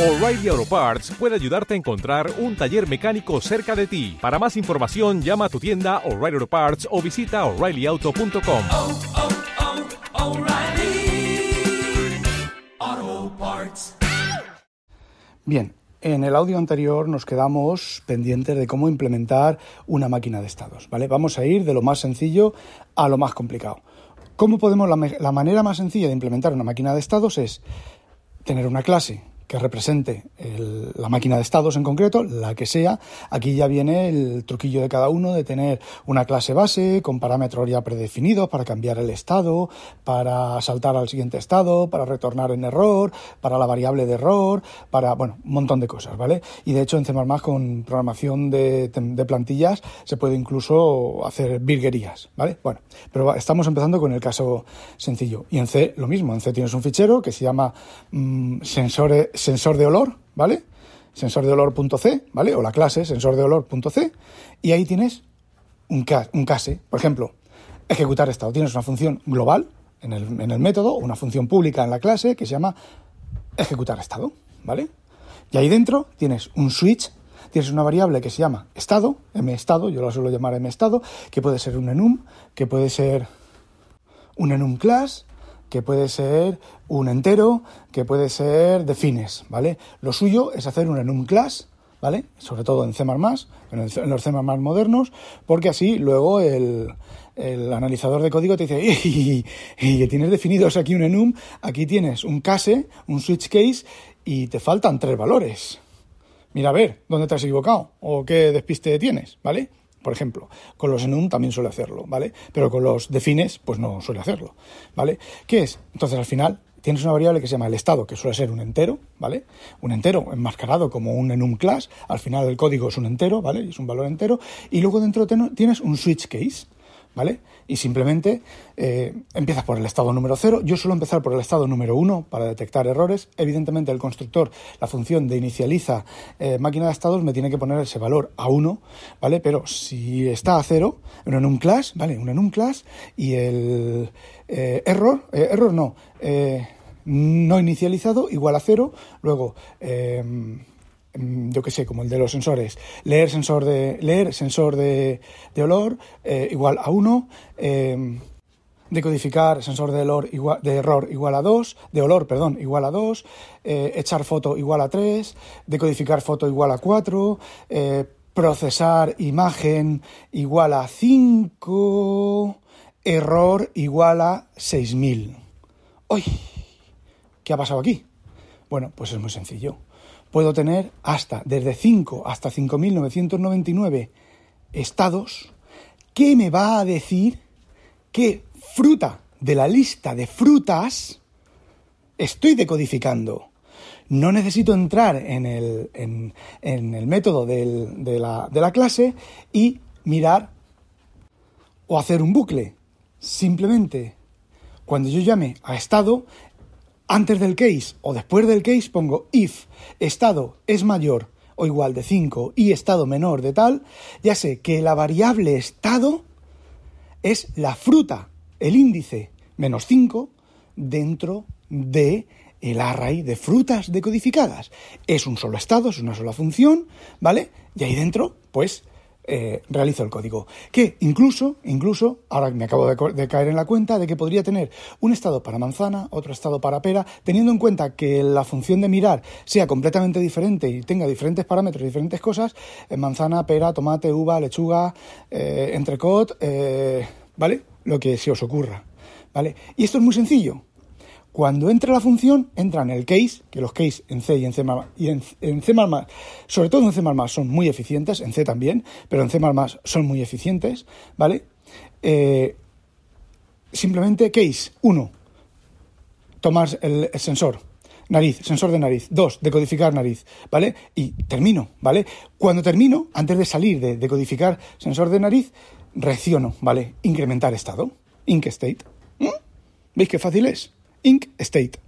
O'Reilly Auto Parts puede ayudarte a encontrar un taller mecánico cerca de ti. Para más información, llama a tu tienda O'Reilly Auto Parts o visita oreillyauto.com. oh, oh, Parts. Bien, en el audio anterior nos quedamos pendientes de cómo implementar una máquina de estados, ¿vale? Vamos a ir de lo más sencillo a lo más complicado. ¿Cómo podemos, la manera más sencilla de implementar una máquina de estados es tener una clase que represente la máquina de estados en concreto, la que sea. Aquí ya viene el truquillo de cada uno de tener una clase base con parámetros ya predefinidos para cambiar el estado, para saltar al siguiente estado, para retornar en error, para la variable de error, para, bueno, un montón de cosas, ¿vale? Y de hecho en C++ con programación de, plantillas se puede incluso hacer virguerías, ¿vale? Bueno, pero estamos empezando con el caso sencillo. Y en C lo mismo, en C tienes un fichero que se llama mm, sensore- sensor de olor, ¿vale? Sensor de olor.c, ¿vale? O la clase sensor de olor.c y ahí tienes un, ca- un case, por ejemplo, ejecutar estado. Tienes una función global en el, en el método, una función pública en la clase que se llama ejecutar estado, ¿vale? Y ahí dentro tienes un switch, tienes una variable que se llama estado, mestado, yo la suelo llamar mestado, que puede ser un enum, que puede ser un enum class, que puede ser un entero, que puede ser defines, ¿vale? Lo suyo es hacer un enum class, ¿vale? Sobre todo en C++, en, los C++ modernos, porque así luego el, el analizador de código te dice, y, tienes definidos aquí un enum, aquí tienes un case, un switch case, y te faltan tres valores mira a ver dónde te has equivocado o qué despiste tienes, ¿vale? Por ejemplo, con los enum también suele hacerlo, ¿vale? Pero con los defines, pues no suele hacerlo, ¿vale? ¿Qué es? Entonces, al final, tienes una variable que se llama el estado, que suele ser un entero, ¿vale? Un entero enmascarado como un enum class, al final el código es un entero, ¿vale? Es un valor entero, y luego dentro tienes un switch case, ¿vale? Y simplemente eh, empiezas por el estado número 0. Yo suelo empezar por el estado número 1 para detectar errores. Evidentemente, el constructor, la función de inicializa eh, máquina de estados, me tiene que poner ese valor a 1, ¿vale? Pero si está a 0, bueno, en un class, ¿vale? Un en un class y el eh, error, eh, error no, eh, no inicializado igual a 0, luego. Mm, yo que sé, como el de los sensores, leer sensor de, leer sensor de, de olor eh, igual a 1, eh, decodificar sensor de, olor igual, de error igual a 2, de olor, perdón, igual a 2, eh, echar foto igual a 3, decodificar foto igual a 4, eh, procesar imagen igual a 5, error igual a 6000. ¡Uy! ¿Qué ha pasado aquí? Bueno, pues es muy sencillo. Puedo tener hasta, desde 5 hasta 5.999 estados que me va a decir qué fruta de la lista de frutas estoy decodificando. No necesito entrar en el, en, el método de, la, de la clase y mirar o hacer un bucle. Simplemente, cuando yo llame a estado, antes del case o después del case pongo if estado es mayor o igual de 5 y estado menor de tal, ya sé que la variable estado es la fruta, el índice menos 5 dentro de el array de frutas decodificadas. Es un solo estado, es una sola función, ¿vale? Y ahí dentro, pues, eh, realizo el código. Que incluso, incluso, ahora me acabo de, caer en la cuenta de que podría tener un estado para manzana, otro estado para pera, teniendo en cuenta que la función de mirar sea completamente diferente y tenga diferentes parámetros, diferentes cosas, eh, manzana, pera, tomate, uva, lechuga, eh, entrecot, eh, ¿vale? Lo que se os ocurra, ¿vale? Y esto es muy sencillo. Cuando entra la función, entra en el case, que los case en C y en C++, y en, en C++, sobre todo en C++ son muy eficientes, en C también, pero en C++ son muy eficientes, ¿vale? Eh, simplemente case 1, tomar el, sensor, nariz, sensor de nariz, 2, decodificar nariz, ¿vale? Y termino, ¿vale? Cuando termino, antes de salir de decodificar sensor de nariz, reacciono, ¿vale? Incrementar estado, inc state. ¿Mm? ¿Veis qué fácil es? Inc state.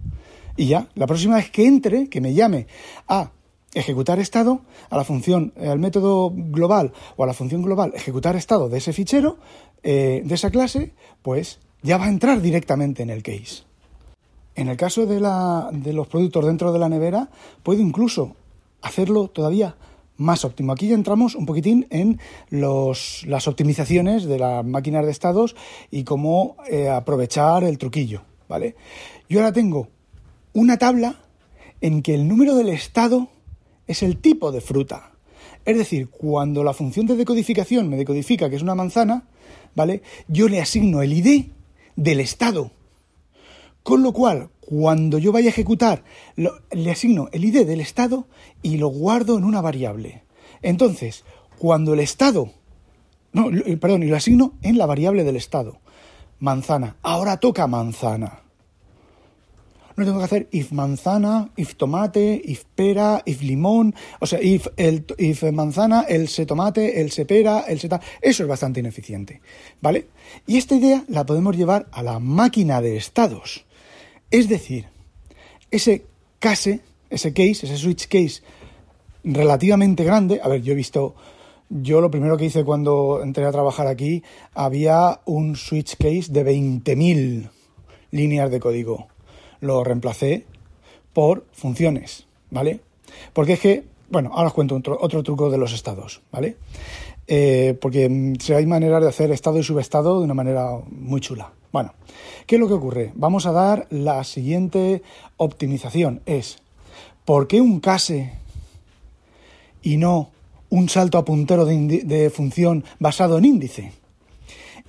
Y ya, la próxima vez que entre, que me llame a ejecutar estado, a la función, eh, al método global o a la función global ejecutar estado de ese fichero, eh, de esa clase, pues ya va a entrar directamente en el case. en el caso de, la, de los productos dentro de la nevera, puedo incluso hacerlo todavía más óptimo. Aquí ya entramos un poquitín en los, las optimizaciones de las máquinas de estados y cómo eh, aprovechar el truquillo, ¿vale? Yo ahora tengo una tabla en que el número del estado es el tipo de fruta. Es decir, cuando la función de decodificación me decodifica que es una manzana, ¿vale? Yo le asigno el ID del estado. Con lo cual, cuando yo vaya a ejecutar, le asigno el ID del estado y lo guardo en una variable. Entonces, cuando el estado, no, perdón, y lo asigno en la variable del estado. Manzana. Ahora toca manzana no tengo que hacer if manzana, if tomate, if pera, if limón, o sea, if, el, if manzana, el se tomate, el se pera, el se Eso es bastante ineficiente, ¿vale? Y esta idea la podemos llevar a la máquina de estados. Es decir, ese case, ese case, ese switch case relativamente grande, a ver, yo he visto yo lo primero que hice cuando entré a trabajar aquí, había un switch case de 20.000 líneas de código lo reemplacé por funciones, ¿vale? Porque es que, bueno, ahora os cuento otro, truco de los estados, ¿vale? Eh, porque mm, si hay maneras de hacer estado y subestado de una manera muy chula. Bueno, ¿qué es lo que ocurre? Vamos a dar la siguiente optimización. Es, ¿por qué un case y no un salto a puntero de, función basado en índice?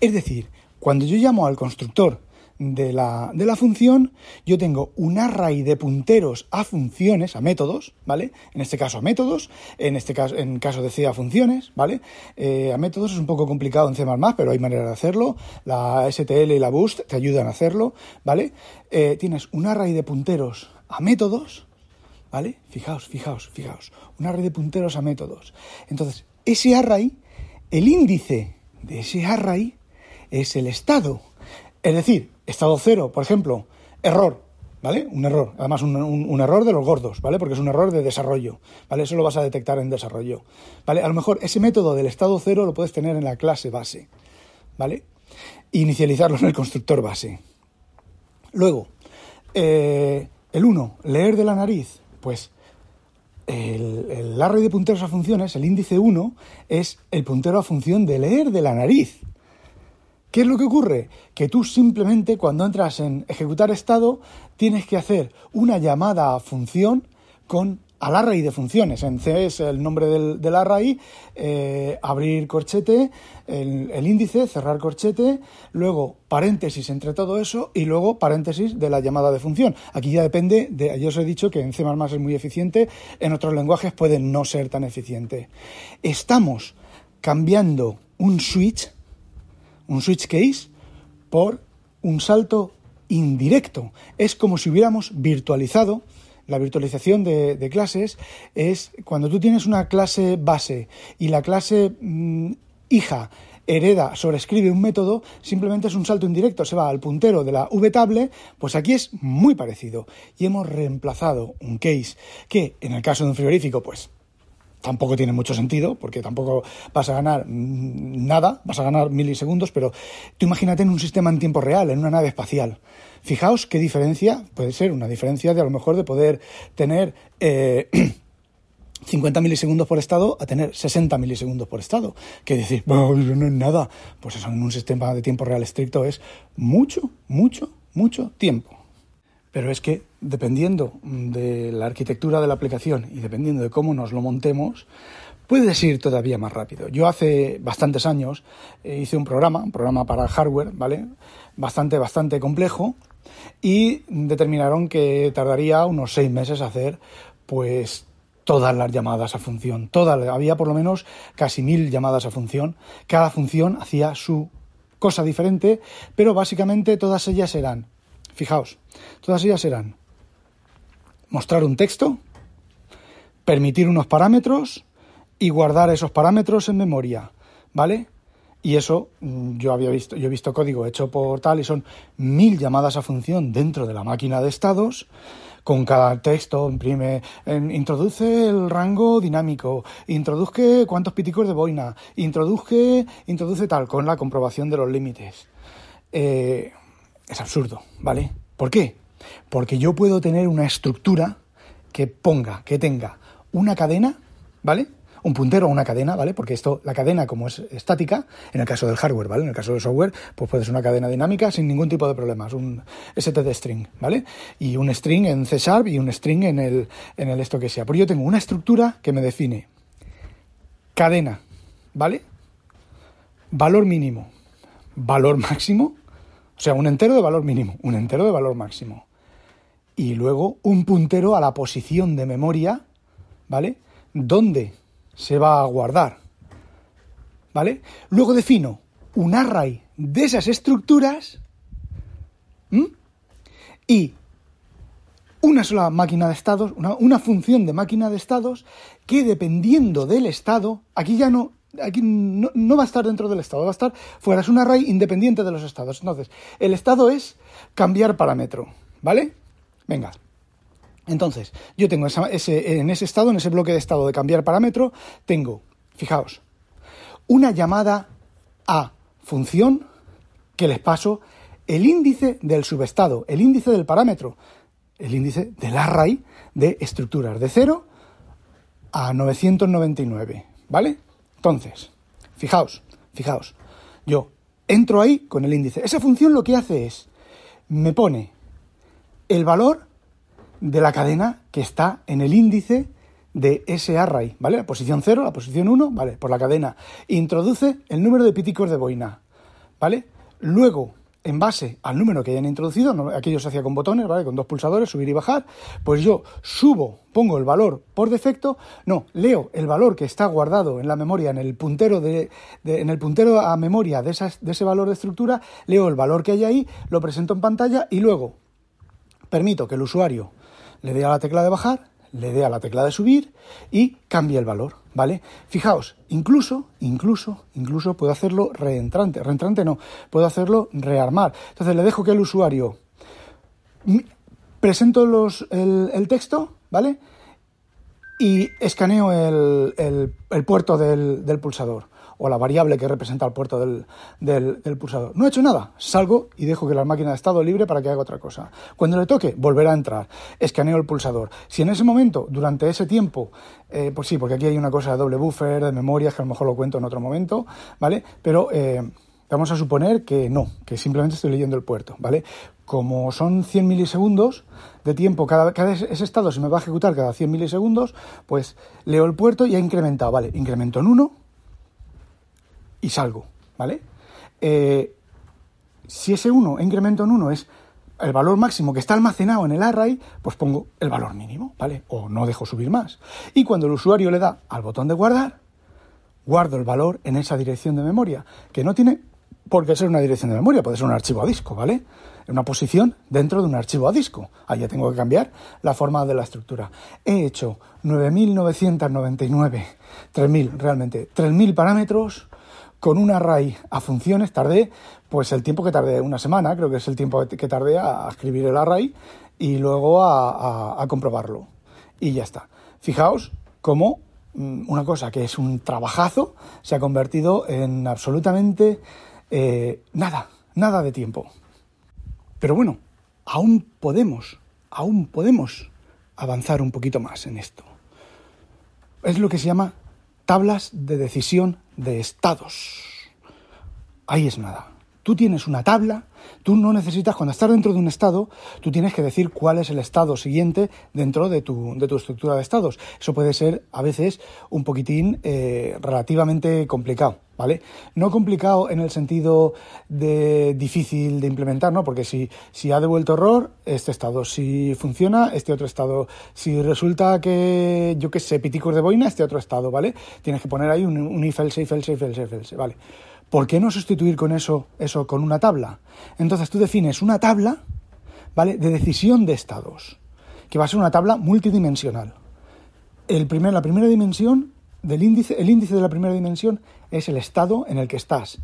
Es decir, cuando yo llamo al constructor de la, de la, función, yo tengo un array de punteros a funciones, a métodos, ¿vale? En este caso a métodos, en este caso, en caso de C a funciones, ¿vale? Eh, a métodos es un poco complicado en C++, pero hay manera de hacerlo. La STL y la Boost te ayudan a hacerlo, ¿vale? Eh, tienes un array de punteros a métodos, ¿vale? Fijaos, fijaos, fijaos. Un array de punteros a métodos. Entonces, ese array, el índice de ese array es el estado. Es decir, Estado cero, por ejemplo, error, ¿vale? Un error, además un, error de los gordos, ¿vale? Porque es un error de desarrollo, ¿vale? Eso lo vas a detectar en desarrollo, ¿vale? A lo mejor ese método del estado cero lo puedes tener en la clase base, ¿vale? Inicializarlo en el constructor base. Luego, eh, el 1, leer de la nariz, pues el, array de punteros a funciones, el índice 1, es el puntero a función de leer de la nariz, ¿Qué es lo que ocurre? Que tú simplemente cuando entras en ejecutar estado tienes que hacer una llamada a función con al array de funciones. En C es el nombre del, array, eh, abrir corchete, el, índice, cerrar corchete, luego paréntesis entre todo eso y luego paréntesis de la llamada de función. Aquí ya depende de, yo os he dicho que en C++ es muy eficiente, en otros lenguajes puede no ser tan eficiente. Estamos cambiando un switch un switch case por un salto indirecto. Es como si hubiéramos virtualizado. La virtualización de, clases es cuando tú tienes una clase base y la clase mm, hija hereda, sobrescribe un método, simplemente es un salto indirecto, se va al puntero de la vtable, pues aquí es muy parecido. Y hemos reemplazado un case que, en el caso de un frigorífico, pues tampoco tiene mucho sentido, porque tampoco vas a ganar nada, vas a ganar milisegundos, pero tú imagínate en un sistema en tiempo real, en una nave espacial. Fijaos qué diferencia, puede ser una diferencia de a lo mejor de poder tener 50 eh, milisegundos por estado a tener 60 milisegundos por estado. Que decir, no es nada. Pues eso en un sistema de tiempo real estricto es mucho, mucho, mucho tiempo. Pero es que dependiendo de la arquitectura de la aplicación y dependiendo de cómo nos lo montemos, puedes ir todavía más rápido. Yo hace bastantes años eh, hice un programa, un programa para hardware, ¿vale? Bastante, bastante complejo y determinaron que tardaría unos seis meses hacer, pues, todas las llamadas a función. Todas, había por lo menos casi mil llamadas a función. Cada función hacía su cosa diferente, pero básicamente todas ellas eran Fijaos, todas ellas serán mostrar un texto, permitir unos parámetros y guardar esos parámetros en memoria, ¿vale? Y eso mm, yo había visto, yo he visto código hecho por tal y son mil llamadas a función dentro de la máquina de estados. Con cada texto imprime, introduce el rango dinámico, introduzca cuántos piticos de boina, introduzca, introduce tal, con la comprobación de los límites. Eh, es absurdo, ¿vale? ¿Por qué? Porque yo puedo tener una estructura que ponga, que tenga una cadena, ¿vale? Un puntero o una cadena, ¿vale? Porque esto, la cadena, como es estática, en el caso del hardware, ¿vale? En el caso del software, pues puede ser una cadena dinámica sin ningún tipo de problemas, un STD string, ¿vale? Y un string en C Sharp y un string en el, en el esto que sea. Pero yo tengo una estructura que me define cadena, ¿vale? Valor mínimo, valor máximo, o sea, un entero de valor mínimo, un entero de valor máximo. Y luego un puntero a la posición de memoria, ¿vale? ¿Dónde se va a guardar? ¿Vale? Luego defino un array de esas estructuras y una sola máquina de estados, una, función de máquina de estados que dependiendo del estado, aquí ya no, aquí no, va a estar dentro del estado, va a estar fuera, es un array independiente de los estados. Entonces, el estado es cambiar parámetro, ¿vale? Venga. Entonces, yo tengo esa, ese, en ese estado, en ese bloque de estado de cambiar parámetro, tengo, fijaos, una llamada a función que les paso el índice del subestado, el índice del parámetro, el índice del array de estructuras de 0 a 999, ¿vale? Entonces, fijaos, fijaos, yo entro ahí con el índice. Esa función lo que hace es, me pone el valor de la cadena que está en el índice de ese array, ¿vale? La posición 0, la posición 1, ¿vale? Por la cadena. Introduce el número de píticos de boina, ¿vale? Luego, en base al número que hayan introducido, aquello se hacía con botones, ¿vale? Con dos pulsadores, subir y bajar, pues yo subo, pongo el valor por defecto, no, leo el valor que está guardado en la memoria, en el puntero de, de en el puntero a memoria de, esas, de ese valor de estructura, leo el valor que hay ahí, lo presento en pantalla y luego permito que el usuario le dé a la tecla de bajar, le dé a la tecla de subir y cambie el valor, ¿vale? Fijaos, incluso, incluso, incluso puedo hacerlo reentrante, reentrante no, puedo hacerlo rearmar. Entonces le dejo que el usuario presento los, el, texto, ¿vale? Y escaneo el, el, el puerto del, del pulsador o la variable que representa el puerto del, del, pulsador. No he hecho nada, salgo y dejo que la máquina de estado libre para que haga otra cosa. Cuando le toque, volverá a entrar, escaneo el pulsador. Si en ese momento, durante ese tiempo, eh, pues sí, porque aquí hay una cosa de doble buffer, de memorias, que a lo mejor lo cuento en otro momento, ¿vale? Pero eh, vamos a suponer que no, que simplemente estoy leyendo el puerto, ¿vale? Como son 100 milisegundos de tiempo, cada, cada ese estado se me va a ejecutar cada 100 milisegundos, pues leo el puerto y ha incrementado, ¿vale? Incremento en 1, y salgo, ¿vale? Eh, si ese 1, incremento en 1, es el valor máximo que está almacenado en el array, pues pongo el valor mínimo, ¿vale? O no dejo subir más. Y cuando el usuario le da al botón de guardar, guardo el valor en esa dirección de memoria, que no tiene por qué ser una dirección de memoria, puede ser un archivo a disco, ¿vale? Una posición dentro de un archivo a disco. Ahí ya tengo que cambiar la forma de la estructura. He hecho 9.999, 3.000 realmente, 3.000 parámetros con un array a funciones tardé pues el tiempo que tardé, una semana, creo que es el tiempo que tardé a escribir el array y luego a, comprobarlo. Y ya está. Fijaos cómo una cosa que es un trabajazo se ha convertido en absolutamente eh, nada, nada de tiempo. Pero bueno, aún podemos, aún podemos avanzar un poquito más en esto. Es lo que se llama tablas de decisión de estados. Ahí es nada. Tú tienes una tabla, tú no necesitas, cuando estás dentro de un estado, tú tienes que decir cuál es el estado siguiente dentro de tu, de tu estructura de estados. Eso puede ser a veces un poquitín eh, relativamente complicado, ¿vale? No complicado en el sentido de difícil de implementar, ¿no? Porque si, si ha devuelto error, este estado. Si funciona, este otro estado. Si resulta que, yo qué sé, piticos de boina, este otro estado, ¿vale? Tienes que poner ahí un, un if, else, if, else, if, else, if, else, ¿vale? ¿Por qué no sustituir con eso, eso con una tabla? Entonces tú defines una tabla, ¿vale? De decisión de estados, que va a ser una tabla multidimensional. El primer, la primera dimensión del índice, el índice de la primera dimensión es el estado en el que estás.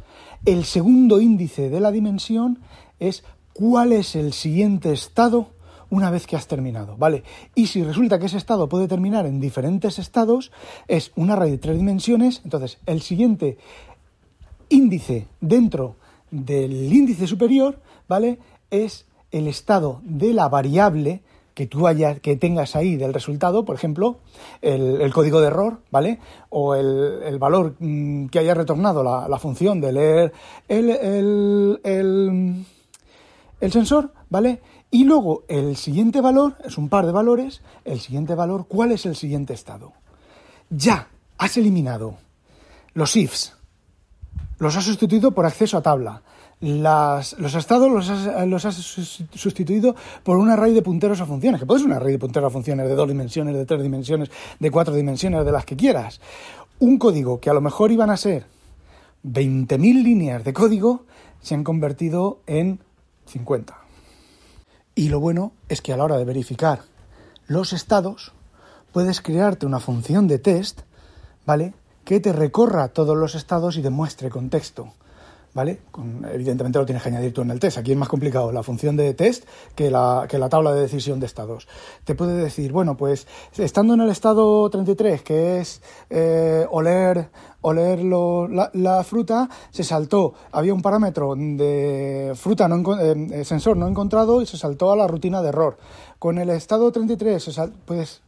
El segundo índice de la dimensión es cuál es el siguiente estado una vez que has terminado, ¿vale? Y si resulta que ese estado puede terminar en diferentes estados, es un array de tres dimensiones, entonces el siguiente índice dentro del índice superior, ¿vale? Es el estado de la variable que tú hayas, que tengas ahí del resultado, por ejemplo, el, el código de error, ¿vale? O el, el valor mm, que haya retornado la, la función de leer el, el, sensor, ¿vale? Y luego el siguiente valor, es un par de valores, el siguiente valor, ¿cuál es el siguiente estado? Ya has eliminado los ifs, los has sustituido por acceso a tabla. Las- los estados los has, los has sus- sustituido por un array de punteros a funciones, que puede ser un array de punteros a funciones de dos dimensiones, de tres dimensiones, de cuatro dimensiones, de las que quieras. Un código que a lo mejor iban a ser 20.000 líneas de código se han convertido en 50. Y lo bueno es que a la hora de verificar los estados, puedes crearte una función de test, ¿vale? Que te recorra todos los estados y demuestre contexto, ¿vale? Con- evidentemente lo tienes que añadir tú en el test. Aquí es más complicado la función de test que la, que la tabla de decisión de estados. Te puede decir, bueno, pues estando en el estado 33, que es eh, oler, oler lo- la, la fruta, se saltó, había un parámetro de fruta no eh, eh, sensor no encontrado y se saltó a la rutina de error. Con el estado 33, se sal- puedes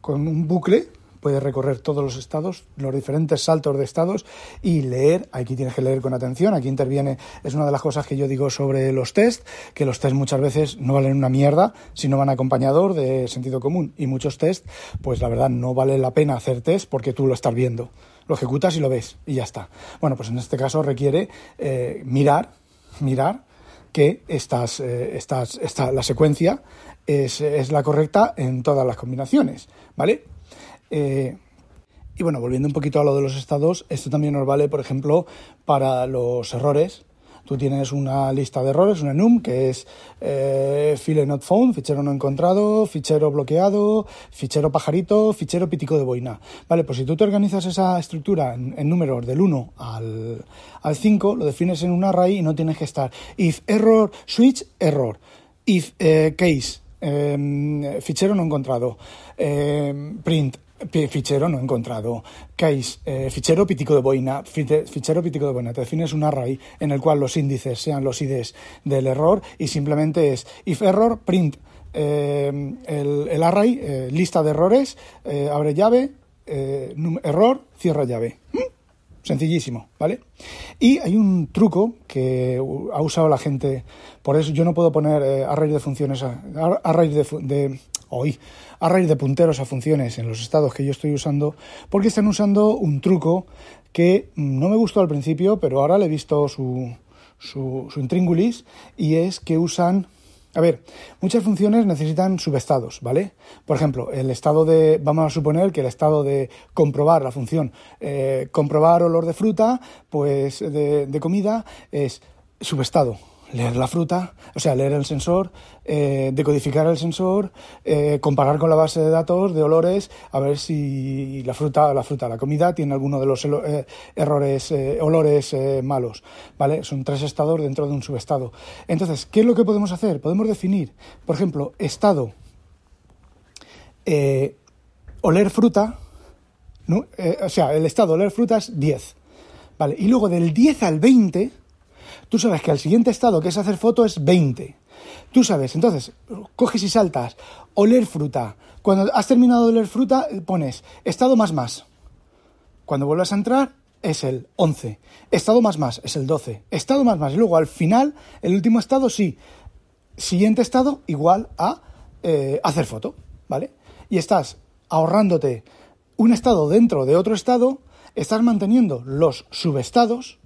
con un bucle puedes recorrer todos los estados, los diferentes saltos de estados y leer, aquí tienes que leer con atención, aquí interviene, es una de las cosas que yo digo sobre los test, que los test muchas veces no valen una mierda si no van acompañador de sentido común y muchos test, pues la verdad no vale la pena hacer test porque tú lo estás viendo, lo ejecutas y lo ves y ya está. Bueno, pues en este caso requiere eh, mirar, mirar que estas, eh, estas, esta, la secuencia es, es la correcta en todas las combinaciones, ¿vale? Eh, y bueno, volviendo un poquito a lo de los estados, esto también nos vale, por ejemplo, para los errores. Tú tienes una lista de errores, una num, que es eh, file not found, fichero no encontrado, fichero bloqueado, fichero pajarito, fichero pitico de boina. Vale, pues si tú te organizas esa estructura en, números del 1 al, al 5, lo defines en un array y no tienes que estar if error, switch, error, if eh, case, eh, fichero no encontrado, eh, print, fichero no encontrado, case, eh, fichero pitico de boina, fichero pitico de boina. Te defines un array en el cual los índices sean los IDs del error y simplemente es if error, print eh, el, array, eh, lista de errores, eh, abre llave, error, cierra llave. ¿Mm? Sencillísimo, ¿vale? Y hay un truco que ha usado la gente, por eso yo no puedo poner array de funciones, array de, de hoy, array de punteros a funciones en los estados que yo estoy usando, porque están usando un truco que mm, no me gustó al principio, pero ahora le he visto su, su, su intríngulis, y es que usan a ver, muchas funciones necesitan subestados, ¿vale? Por ejemplo, el estado de, vamos a suponer que el estado de comprobar la función, eh, comprobar olor de fruta, pues de, de comida, es subestado. Leer la fruta, o sea, leer el sensor, eh, decodificar el sensor, eh, comparar con la base de datos de olores, a ver si la fruta, la fruta, la comida tiene alguno de los eh, errores, olores malos, ¿vale? Son tres estados dentro de un subestado. Entonces, ¿qué es lo que podemos hacer? Podemos definir, por ejemplo, estado oler fruta, o sea, el estado oler fruta es 10, ¿vale? Y luego del 10 al 20, tú sabes que el siguiente estado que es hacer foto es 20. Tú sabes, entonces, coges y saltas, oler fruta. Cuando has terminado de oler fruta, pones estado más más. Cuando vuelvas a entrar, es el 11. Estado más más, es el 12. Estado más más. Y luego al final, el último estado, sí. Siguiente estado, igual a eh, hacer foto, ¿vale? Y estás ahorrándote un estado dentro de otro estado, estás manteniendo los subestados,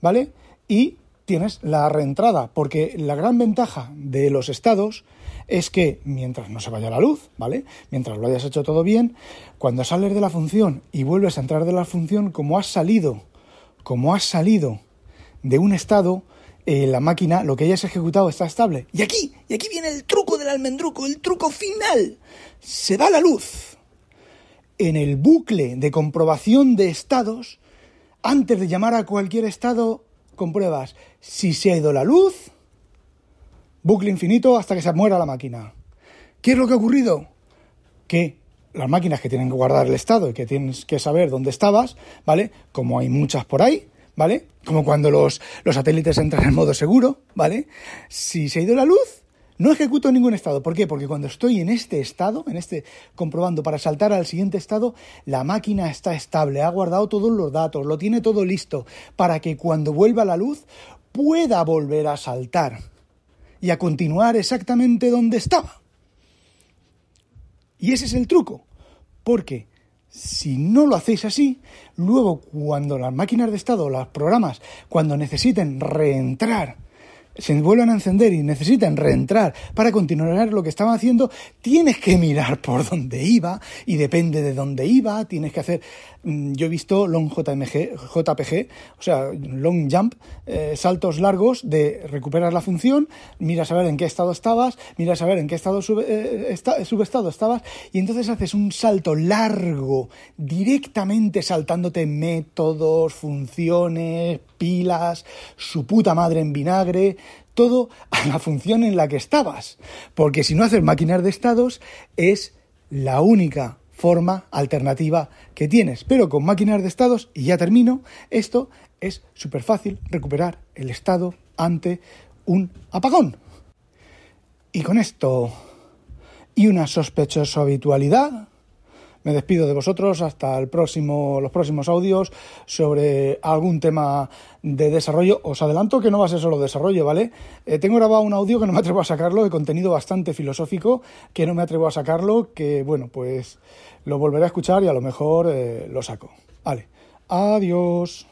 ¿vale? Y tienes la reentrada, porque la gran ventaja de los estados es que mientras no se vaya la luz, ¿vale? Mientras lo hayas hecho todo bien, cuando sales de la función y vuelves a entrar de la función, como has salido, como has salido de un estado, eh, la máquina, lo que hayas ejecutado está estable. Y aquí, y aquí viene el truco del almendruco, el truco final. Se da la luz. En el bucle de comprobación de estados, antes de llamar a cualquier estado, compruebas si se ha ido la luz, bucle infinito hasta que se muera la máquina. ¿Qué es lo que ha ocurrido? Que las máquinas que tienen que guardar el estado y que tienes que saber dónde estabas, ¿vale? Como hay muchas por ahí, ¿vale? Como cuando los, los satélites entran en modo seguro, ¿vale? Si se ha ido la luz, No ejecuto ningún estado. ¿Por qué? Porque cuando estoy en este estado, en este comprobando para saltar al siguiente estado, la máquina está estable, ha guardado todos los datos, lo tiene todo listo para que cuando vuelva la luz pueda volver a saltar y a continuar exactamente donde estaba. Y ese es el truco. Porque si no lo hacéis así, luego cuando las máquinas de estado, los programas, cuando necesiten reentrar se vuelvan a encender y necesitan reentrar para continuar lo que estaban haciendo, tienes que mirar por dónde iba y depende de dónde iba, tienes que hacer, mm, yo he visto long JMG, JPG, o sea, long jump, eh, saltos largos de recuperar la función, miras a ver en qué estado estabas, miras a ver en qué estado eh, subestado estabas y entonces haces un salto largo directamente saltándote métodos, funciones, pilas, su puta madre en vinagre, todo a la función en la que estabas. Porque si no haces máquinas de estados es la única forma alternativa que tienes. Pero con máquinas de estados, y ya termino, esto es súper fácil recuperar el estado ante un apagón. Y con esto y una sospechosa habitualidad, me despido de vosotros hasta el próximo, los próximos audios sobre algún tema de desarrollo. Os adelanto que no va a ser solo desarrollo, ¿vale? Eh, tengo grabado un audio que no me atrevo a sacarlo, de contenido bastante filosófico, que no me atrevo a sacarlo, que bueno, pues lo volveré a escuchar y a lo mejor eh, lo saco. Vale, adiós.